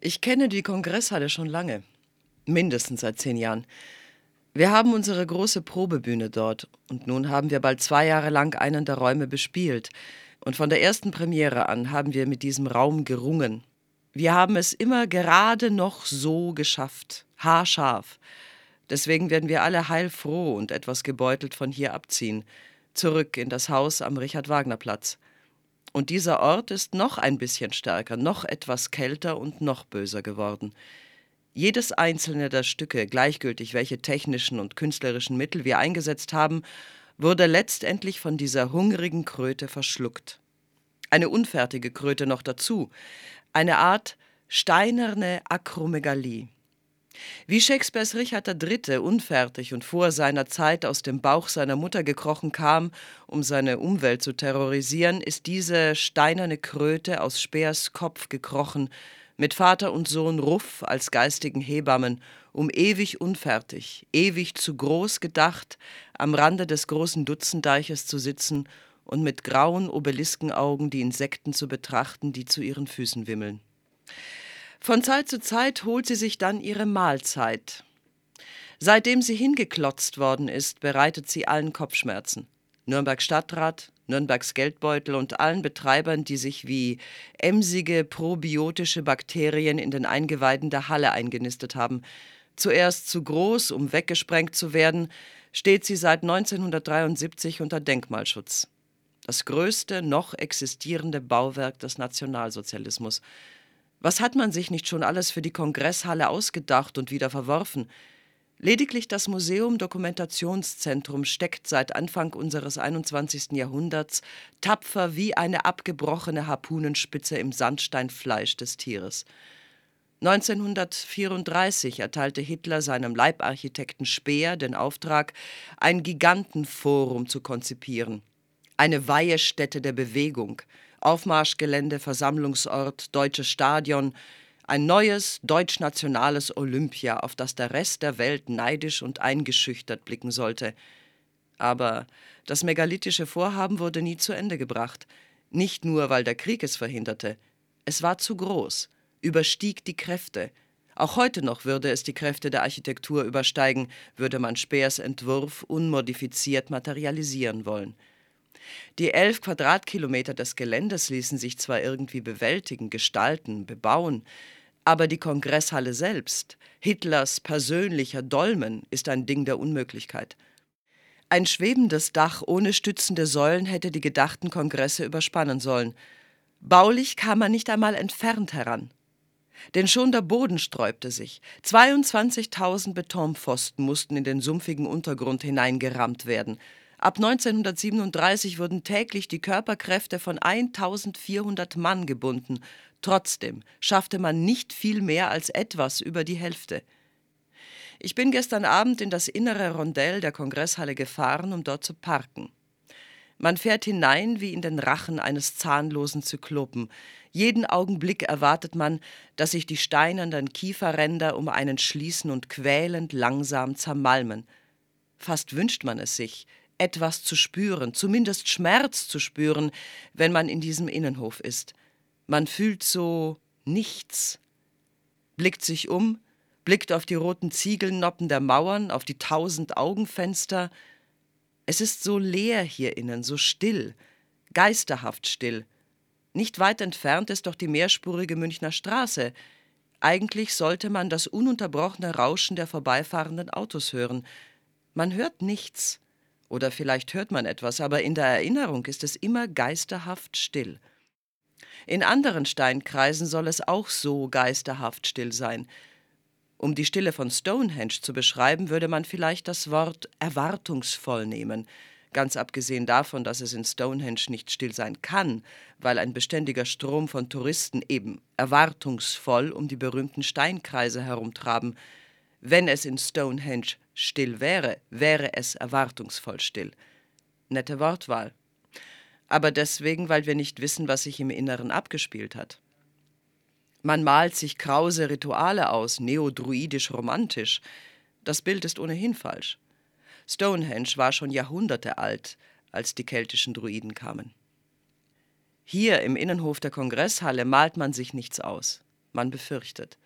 Ich kenne die Kongresshalle schon lange, mindestens seit zehn Jahren. Wir haben unsere große Probebühne dort und nun haben wir bald zwei Jahre lang einen der Räume bespielt. Und von der ersten Premiere an haben wir mit diesem Raum gerungen. Wir haben es immer gerade noch so geschafft, haarscharf. Deswegen werden wir alle heilfroh und etwas gebeutelt von hier abziehen, zurück in das Haus am Richard-Wagner-Platz. Und dieser Ort ist noch ein bisschen stärker, noch etwas kälter und noch böser geworden. Jedes einzelne der Stücke, gleichgültig welche technischen und künstlerischen Mittel wir eingesetzt haben, wurde letztendlich von dieser hungrigen Kröte verschluckt. Eine unfertige Kröte noch dazu, eine Art steinerne Akromegalie. Wie Shakespeares Richard III. unfertig und vor seiner Zeit aus dem Bauch seiner Mutter gekrochen kam, um seine Umwelt zu terrorisieren, ist diese steinerne Kröte aus Speers Kopf gekrochen, mit Vater und Sohn Ruff als geistigen Hebammen, um ewig unfertig, ewig zu groß gedacht, am Rande des großen Dutzendeiches zu sitzen und mit grauen Obeliskenaugen die Insekten zu betrachten, die zu ihren Füßen wimmeln. Von Zeit zu Zeit holt sie sich dann ihre Mahlzeit. Seitdem sie hingeklotzt worden ist, bereitet sie allen Kopfschmerzen. Nürnberg Stadtrat, Nürnbergs Geldbeutel und allen Betreibern, die sich wie emsige probiotische Bakterien in den Eingeweiden der Halle eingenistet haben. Zuerst zu groß, um weggesprengt zu werden, steht sie seit 1973 unter Denkmalschutz. Das größte noch existierende Bauwerk des Nationalsozialismus. Was hat man sich nicht schon alles für die Kongresshalle ausgedacht und wieder verworfen? Lediglich das Museum Dokumentationszentrum steckt seit Anfang unseres 21. Jahrhunderts tapfer wie eine abgebrochene Harpunenspitze im Sandsteinfleisch des Tieres. 1934 erteilte Hitler seinem Leibarchitekten Speer den Auftrag, ein Gigantenforum zu konzipieren. Eine Weihestätte der Bewegung – Aufmarschgelände, Versammlungsort, deutsches Stadion, ein neues deutschnationales Olympia, auf das der Rest der Welt neidisch und eingeschüchtert blicken sollte. Aber das megalithische Vorhaben wurde nie zu Ende gebracht, nicht nur, weil der Krieg es verhinderte. Es war zu groß, überstieg die Kräfte. Auch heute noch würde es die Kräfte der Architektur übersteigen, würde man Speers Entwurf unmodifiziert materialisieren wollen. Die elf Quadratkilometer des Geländes ließen sich zwar irgendwie bewältigen, gestalten, bebauen, aber die Kongresshalle selbst, Hitlers persönlicher Dolmen, ist ein Ding der Unmöglichkeit. Ein schwebendes Dach ohne stützende Säulen hätte die gedachten Kongresse überspannen sollen. Baulich kam man nicht einmal entfernt heran. Denn schon der Boden sträubte sich. 22.000 Betonpfosten mussten in den sumpfigen Untergrund hineingerammt werden. Ab 1937 wurden täglich die Körperkräfte von 1400 Mann gebunden. Trotzdem schaffte man nicht viel mehr als etwas über die Hälfte. Ich bin gestern Abend in das innere Rondell der Kongresshalle gefahren, um dort zu parken. Man fährt hinein wie in den Rachen eines zahnlosen Zyklopen. Jeden Augenblick erwartet man, dass sich die steinernen Kieferränder um einen schließen und quälend langsam zermalmen. Fast wünscht man es sich, etwas zu spüren, zumindest Schmerz zu spüren, wenn man in diesem Innenhof ist. Man fühlt so nichts, blickt sich um, blickt auf die roten Ziegelnoppen der Mauern, auf die tausend Augenfenster. Es ist so leer hier innen, so still, geisterhaft still. Nicht weit entfernt ist doch die mehrspurige Münchner Straße. Eigentlich sollte man das ununterbrochene Rauschen der vorbeifahrenden Autos hören. Man hört nichts. Oder vielleicht hört man etwas, aber in der Erinnerung ist es immer geisterhaft still. In anderen Steinkreisen soll es auch so geisterhaft still sein. Um die Stille von Stonehenge zu beschreiben, würde man vielleicht das Wort erwartungsvoll nehmen, ganz abgesehen davon, dass es in Stonehenge nicht still sein kann, weil ein beständiger Strom von Touristen eben erwartungsvoll um die berühmten Steinkreise herumtraben. Wenn es in Stonehenge still wäre, wäre es erwartungsvoll still. Nette Wortwahl. Aber deswegen, weil wir nicht wissen, was sich im Inneren abgespielt hat. Man malt sich krause Rituale aus, neodruidisch romantisch. Das Bild ist ohnehin falsch. Stonehenge war schon Jahrhunderte alt, als die keltischen Druiden kamen. Hier im Innenhof der Kongresshalle malt man sich nichts aus. man befürchtet.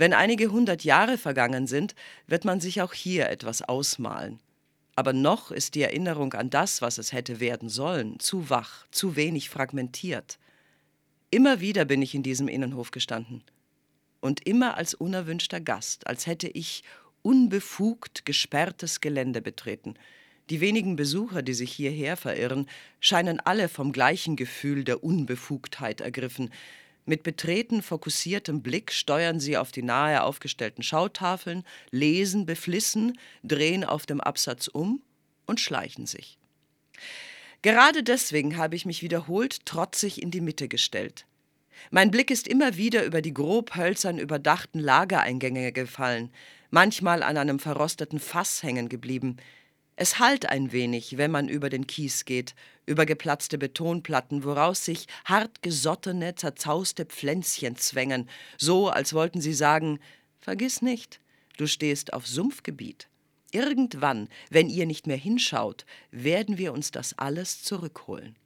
Wenn einige hundert Jahre vergangen sind, wird man sich auch hier etwas ausmalen. Aber noch ist die Erinnerung an das, was es hätte werden sollen, zu wach, zu wenig fragmentiert. Immer wieder bin ich in diesem Innenhof gestanden. Und immer als unerwünschter Gast, als hätte ich unbefugt gesperrtes Gelände betreten. Die wenigen Besucher, die sich hierher verirren, scheinen alle vom gleichen Gefühl der Unbefugtheit ergriffen. Mit betreten fokussiertem Blick steuern sie auf die nahe aufgestellten Schautafeln, lesen beflissen, drehen auf dem Absatz um und schleichen sich. Gerade deswegen habe ich mich wiederholt trotzig in die Mitte gestellt. Mein Blick ist immer wieder über die grob hölzern überdachten Lagereingänge gefallen, manchmal an einem verrosteten Fass hängen geblieben. Es hallt ein wenig, wenn man über den Kies geht, über geplatzte Betonplatten, woraus sich hartgesottene, zerzauste Pflänzchen zwängen, so als wollten sie sagen: Vergiss nicht, du stehst auf Sumpfgebiet. Irgendwann, wenn ihr nicht mehr hinschaut, werden wir uns das alles zurückholen.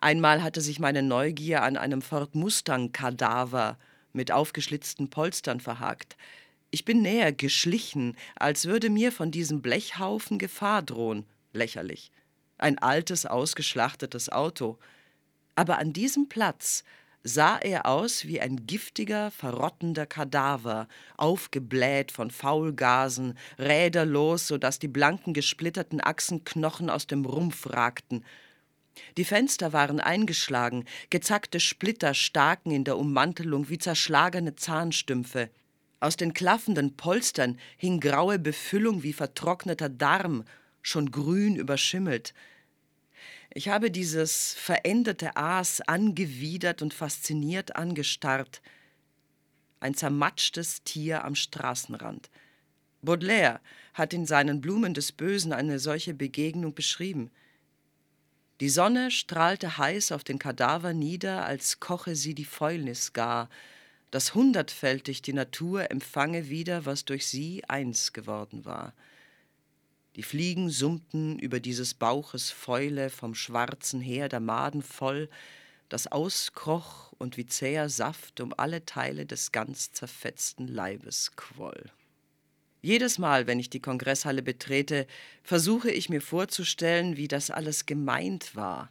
Einmal hatte sich meine Neugier an einem Ford Mustang-Kadaver mit aufgeschlitzten Polstern verhakt. Ich bin näher geschlichen, als würde mir von diesem Blechhaufen Gefahr drohen. Lächerlich. Ein altes, ausgeschlachtetes Auto. Aber an diesem Platz sah er aus wie ein giftiger, verrottender Kadaver, aufgebläht von Faulgasen, räderlos, so dass die blanken, gesplitterten Achsenknochen aus dem Rumpf ragten. Die Fenster waren eingeschlagen, gezackte Splitter staken in der Ummantelung wie zerschlagene Zahnstümpfe. Aus den klaffenden Polstern hing graue Befüllung wie vertrockneter Darm, schon grün überschimmelt. Ich habe dieses veränderte Aas angewidert und fasziniert angestarrt. Ein zermatschtes Tier am Straßenrand. Baudelaire hat in seinen Blumen des Bösen eine solche Begegnung beschrieben. Die Sonne strahlte heiß auf den Kadaver nieder, als koche sie die Fäulnis gar, dass hundertfältig die Natur empfange wieder, was durch sie eins geworden war. Die Fliegen summten über dieses Bauches Fäule vom schwarzen Heer der Maden voll, das auskroch und wie zäher Saft um alle Teile des ganz zerfetzten Leibes quoll. Jedes Mal, wenn ich die Kongresshalle betrete, versuche ich mir vorzustellen, wie das alles gemeint war.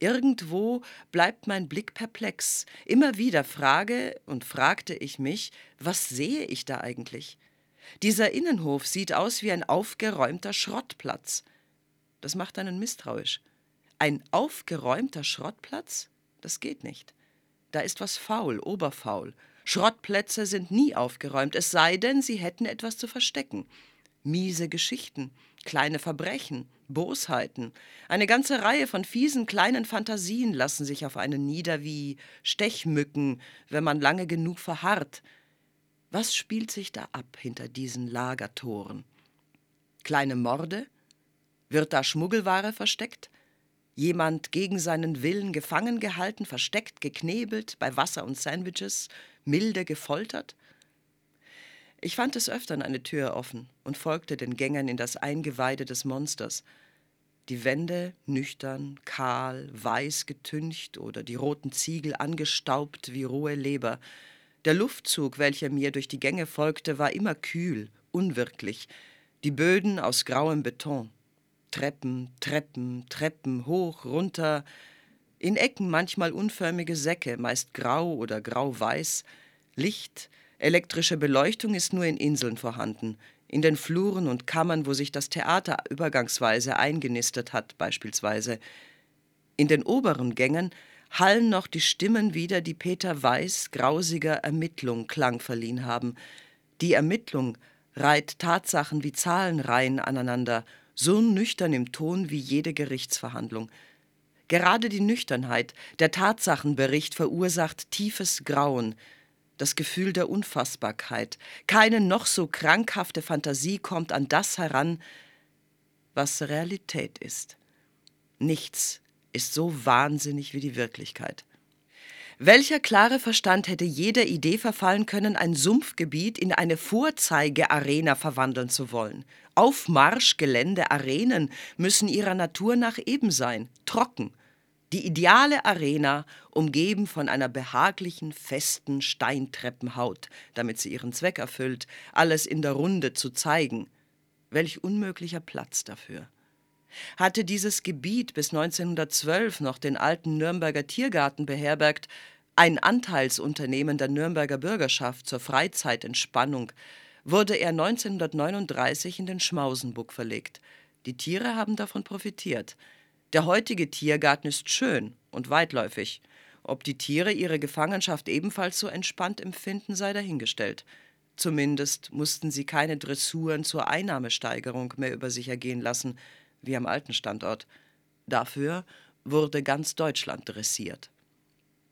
Irgendwo bleibt mein Blick perplex. Immer wieder frage und fragte ich mich, was sehe ich da eigentlich? Dieser Innenhof sieht aus wie ein aufgeräumter Schrottplatz. Das macht einen misstrauisch. Ein aufgeräumter Schrottplatz? Das geht nicht. Da ist was faul, oberfaul. Schrottplätze sind nie aufgeräumt, es sei denn, sie hätten etwas zu verstecken. Miese Geschichten, kleine Verbrechen, Bosheiten, eine ganze Reihe von fiesen kleinen Fantasien lassen sich auf einen nieder wie Stechmücken, wenn man lange genug verharrt, was spielt sich da ab hinter diesen Lagertoren? Kleine Morde? Wird da Schmuggelware versteckt? Jemand gegen seinen Willen gefangen gehalten, versteckt, geknebelt, bei Wasser und Sandwiches, milde gefoltert? Ich fand es öftern eine Tür offen und folgte den Gängern in das Eingeweide des Monsters. Die Wände nüchtern, kahl, weiß getüncht oder die roten Ziegel angestaubt wie rohe Leber, der Luftzug, welcher mir durch die Gänge folgte, war immer kühl, unwirklich, die Böden aus grauem Beton. Treppen, Treppen, Treppen, hoch, runter, in Ecken manchmal unförmige Säcke, meist grau oder grau-weiß. Licht, elektrische Beleuchtung ist nur in Inseln vorhanden, in den Fluren und Kammern, wo sich das Theater übergangsweise eingenistet hat, beispielsweise. In den oberen Gängen hallen noch die Stimmen wieder, die Peter Weiß grausiger Ermittlung Klang verliehen haben. Die Ermittlung reiht Tatsachen wie Zahlenreihen aneinander, so nüchtern im Ton wie jede Gerichtsverhandlung. Gerade die Nüchternheit, der Tatsachenbericht verursacht tiefes Grauen, das Gefühl der Unfassbarkeit. Keine noch so krankhafte Fantasie kommt an das heran, was Realität ist. Nichts ist so wahnsinnig wie die Wirklichkeit. Welcher klare Verstand hätte jeder Idee verfallen können, ein Sumpfgebiet in eine Vorzeigearena verwandeln zu wollen? Aufmarschgelände, Arenen müssen ihrer Natur nach eben sein, trocken. Die ideale Arena, umgeben von einer behaglichen, festen Steintreppenhaut, damit sie ihren Zweck erfüllt, alles in der Runde zu zeigen. Welch unmöglicher Platz dafür. Hatte dieses Gebiet bis 1912 noch den alten Nürnberger Tiergarten beherbergt, ein Anteilsunternehmen der Nürnberger Bürgerschaft zur Freizeitentspannung, wurde er 1939 in den Schmausenbuck verlegt. Die Tiere haben davon profitiert. Der heutige Tiergarten ist schön und weitläufig. Ob die Tiere ihre Gefangenschaft ebenfalls so entspannt empfinden, sei dahingestellt. Zumindest mussten sie keine Dressuren zur Einnahmesteigerung mehr über sich ergehen lassen, wie am alten Standort. Dafür wurde ganz Deutschland dressiert.